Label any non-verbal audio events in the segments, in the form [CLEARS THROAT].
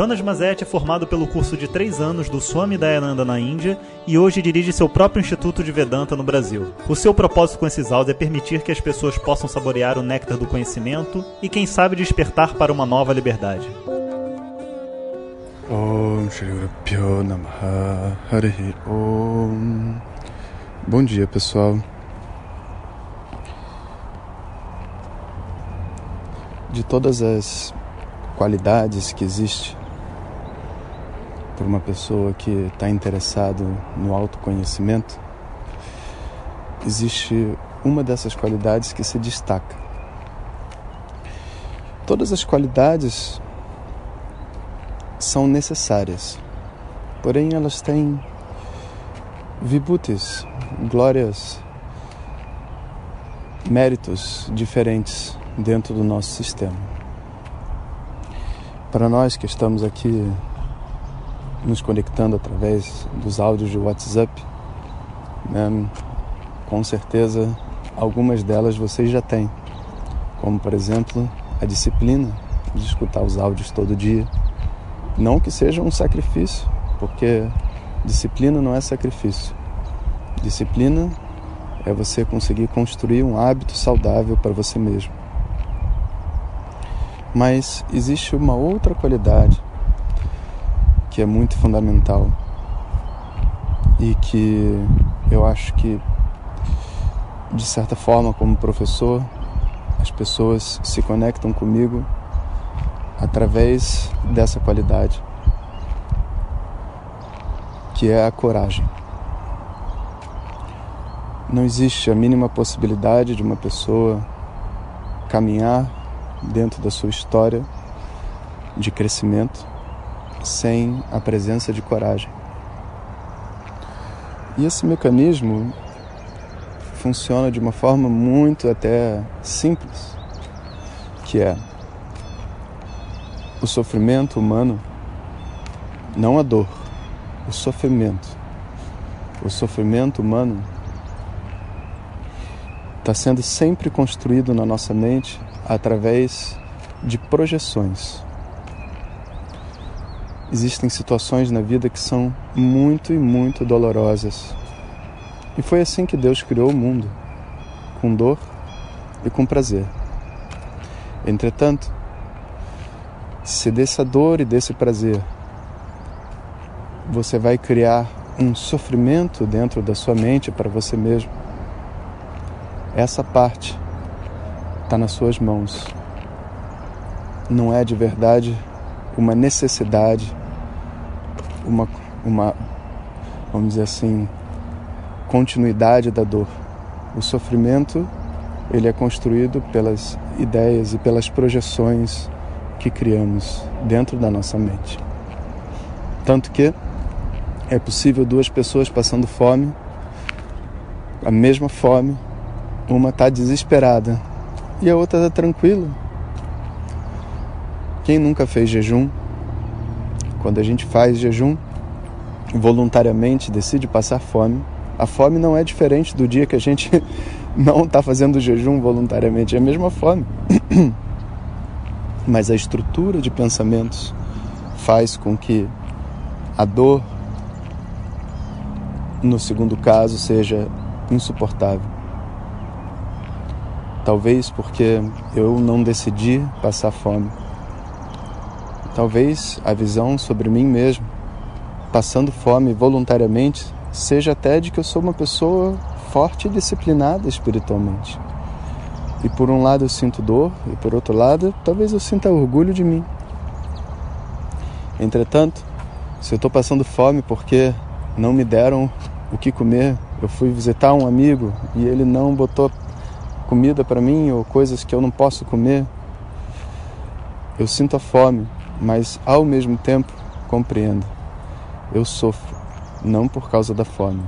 Jonas Mazet é formado pelo curso de três anos do Swami Dayananda na Índia e hoje dirige seu próprio Instituto de Vedanta no Brasil. O seu propósito com esses áudios é permitir que as pessoas possam saborear o néctar do conhecimento e, quem sabe, despertar para uma nova liberdade. Om Harihi Om Bom dia pessoal De todas as qualidades que existe para uma pessoa que está interessado no autoconhecimento, existe uma dessas qualidades que se destaca. Todas as qualidades são necessárias, porém elas têm vibutes, glórias, méritos diferentes dentro do nosso sistema. Para nós que estamos aqui nos conectando através dos áudios de WhatsApp, né, com certeza algumas delas vocês já têm, como por exemplo a disciplina de escutar os áudios todo dia. Não que seja um sacrifício, porque disciplina não é sacrifício. Disciplina é você conseguir construir um hábito saudável para você mesmo. Mas existe uma outra qualidade que é muito fundamental e que eu acho que, de certa forma, como professor, as pessoas se conectam comigo através dessa qualidade, que é a coragem. Não existe a mínima possibilidade de uma pessoa caminhar dentro da sua história de crescimento sem a presença de coragem. E esse mecanismo funciona de uma forma muito até simples, que é o sofrimento humano, não a dor, o sofrimento. O sofrimento humano está sendo sempre construído na nossa mente através de projeções existem situações na vida que são muito e muito dolorosas. E foi assim que Deus criou o mundo, com dor e com prazer. Entretanto, se dessa dor e desse prazer você vai criar um sofrimento dentro da sua mente para você mesmo, essa parte está nas suas mãos. Não é de verdade uma necessidade uma, uma, vamos dizer assim, continuidade da dor. O sofrimento ele é construído pelas ideias e pelas projeções que criamos dentro da nossa mente. Tanto que é possível duas pessoas passando fome, a mesma fome, uma está desesperada e a outra está tranquila. Quem nunca fez jejum quando a gente faz jejum voluntariamente, decide passar fome, a fome não é diferente do dia que a gente [LAUGHS] não está fazendo jejum voluntariamente, é a mesma fome. [CLEARS THROAT] Mas a estrutura de pensamentos faz com que a dor, no segundo caso, seja insuportável. Talvez porque eu não decidi passar fome Talvez a visão sobre mim mesmo, passando fome voluntariamente, seja até de que eu sou uma pessoa forte e disciplinada espiritualmente. E por um lado eu sinto dor, e por outro lado, talvez eu sinta orgulho de mim. Entretanto, se eu estou passando fome porque não me deram o que comer, eu fui visitar um amigo e ele não botou comida para mim ou coisas que eu não posso comer, eu sinto a fome mas ao mesmo tempo compreendo. Eu sofro, não por causa da fome,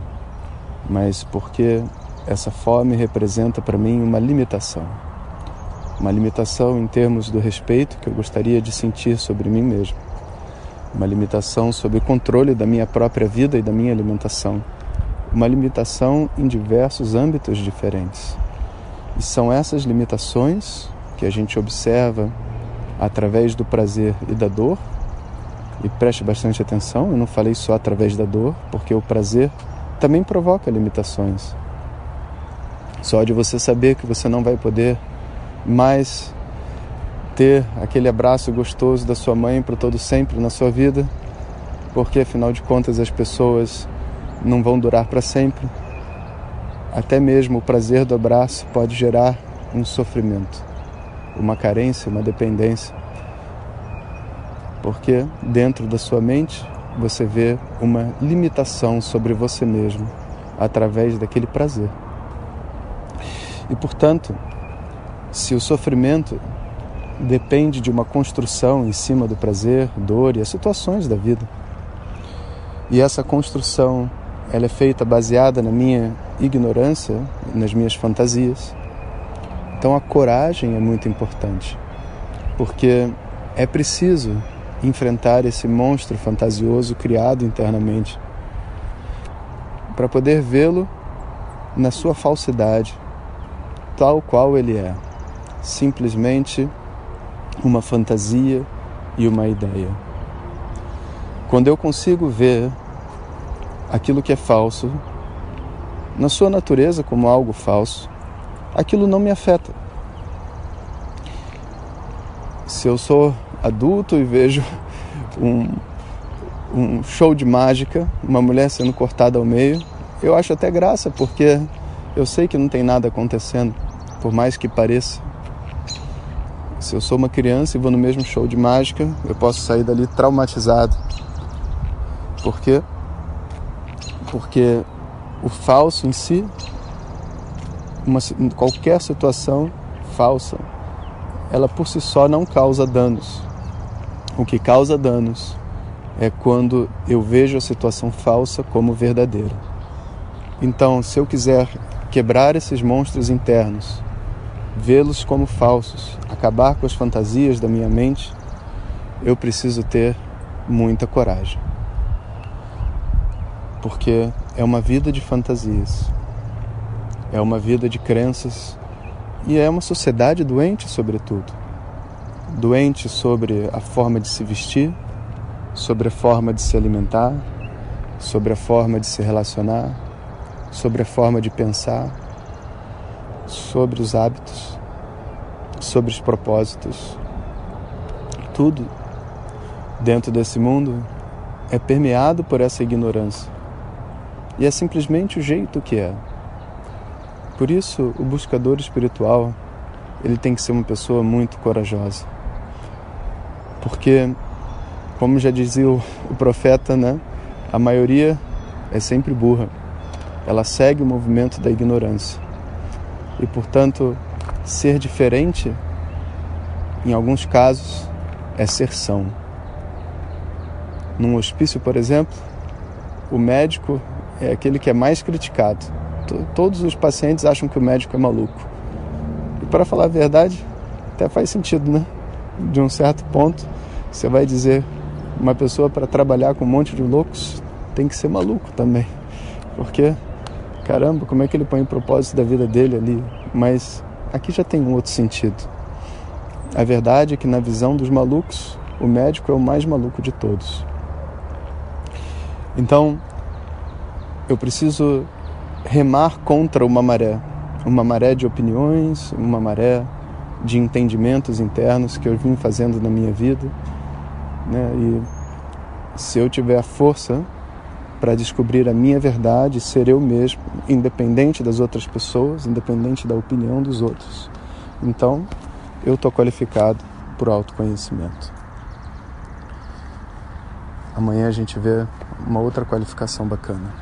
mas porque essa fome representa para mim uma limitação. uma limitação em termos do respeito que eu gostaria de sentir sobre mim mesmo, uma limitação sobre o controle da minha própria vida e da minha alimentação, uma limitação em diversos âmbitos diferentes. E são essas limitações que a gente observa através do prazer e da dor. E preste bastante atenção, eu não falei só através da dor, porque o prazer também provoca limitações. Só de você saber que você não vai poder mais ter aquele abraço gostoso da sua mãe para todo sempre na sua vida, porque afinal de contas as pessoas não vão durar para sempre. Até mesmo o prazer do abraço pode gerar um sofrimento, uma carência, uma dependência. Porque dentro da sua mente você vê uma limitação sobre você mesmo através daquele prazer. E portanto, se o sofrimento depende de uma construção em cima do prazer, dor e as situações da vida, e essa construção ela é feita baseada na minha ignorância, nas minhas fantasias. Então a coragem é muito importante, porque é preciso enfrentar esse monstro fantasioso criado internamente para poder vê-lo na sua falsidade, tal qual ele é, simplesmente uma fantasia e uma ideia. Quando eu consigo ver aquilo que é falso, na sua natureza como algo falso, aquilo não me afeta. Se eu sou adulto e vejo um, um show de mágica, uma mulher sendo cortada ao meio, eu acho até graça, porque eu sei que não tem nada acontecendo, por mais que pareça. Se eu sou uma criança e vou no mesmo show de mágica, eu posso sair dali traumatizado. Por quê? porque o falso em si, uma, qualquer situação falsa, ela por si só não causa danos. O que causa danos é quando eu vejo a situação falsa como verdadeira. Então, se eu quiser quebrar esses monstros internos, vê-los como falsos, acabar com as fantasias da minha mente, eu preciso ter muita coragem porque é uma vida de fantasias, é uma vida de crenças e é uma sociedade doente, sobretudo. Doente sobre a forma de se vestir, sobre a forma de se alimentar, sobre a forma de se relacionar, sobre a forma de pensar, sobre os hábitos, sobre os propósitos. Tudo dentro desse mundo é permeado por essa ignorância. E é simplesmente o jeito que é. Por isso, o buscador espiritual, ele tem que ser uma pessoa muito corajosa. Porque, como já dizia o, profeta, né, a maioria é sempre burra. Ela segue o movimento da ignorância. E, portanto, ser diferente, em alguns casos, é ser são. Num hospício, por exemplo, o médico é aquele que é mais criticado. Todos os pacientes acham que o médico é maluco. E para falar a verdade, até faz sentido, né? De um certo ponto, você vai dizer uma pessoa para trabalhar com um monte de loucos tem que ser maluco também. Porque, caramba, como é que ele põe o propósito da vida dele ali? Mas aqui já tem um outro sentido. A verdade é que, na visão dos malucos, o médico é o mais maluco de todos. Então, eu preciso remar contra uma maré, uma maré de opiniões, uma maré de entendimentos internos que eu vim fazendo na minha vida, né? E se eu tiver a força para descobrir a minha verdade, ser eu mesmo, independente das outras pessoas, independente da opinião dos outros, então eu estou qualificado por autoconhecimento. Amanhã a gente vê uma outra qualificação bacana.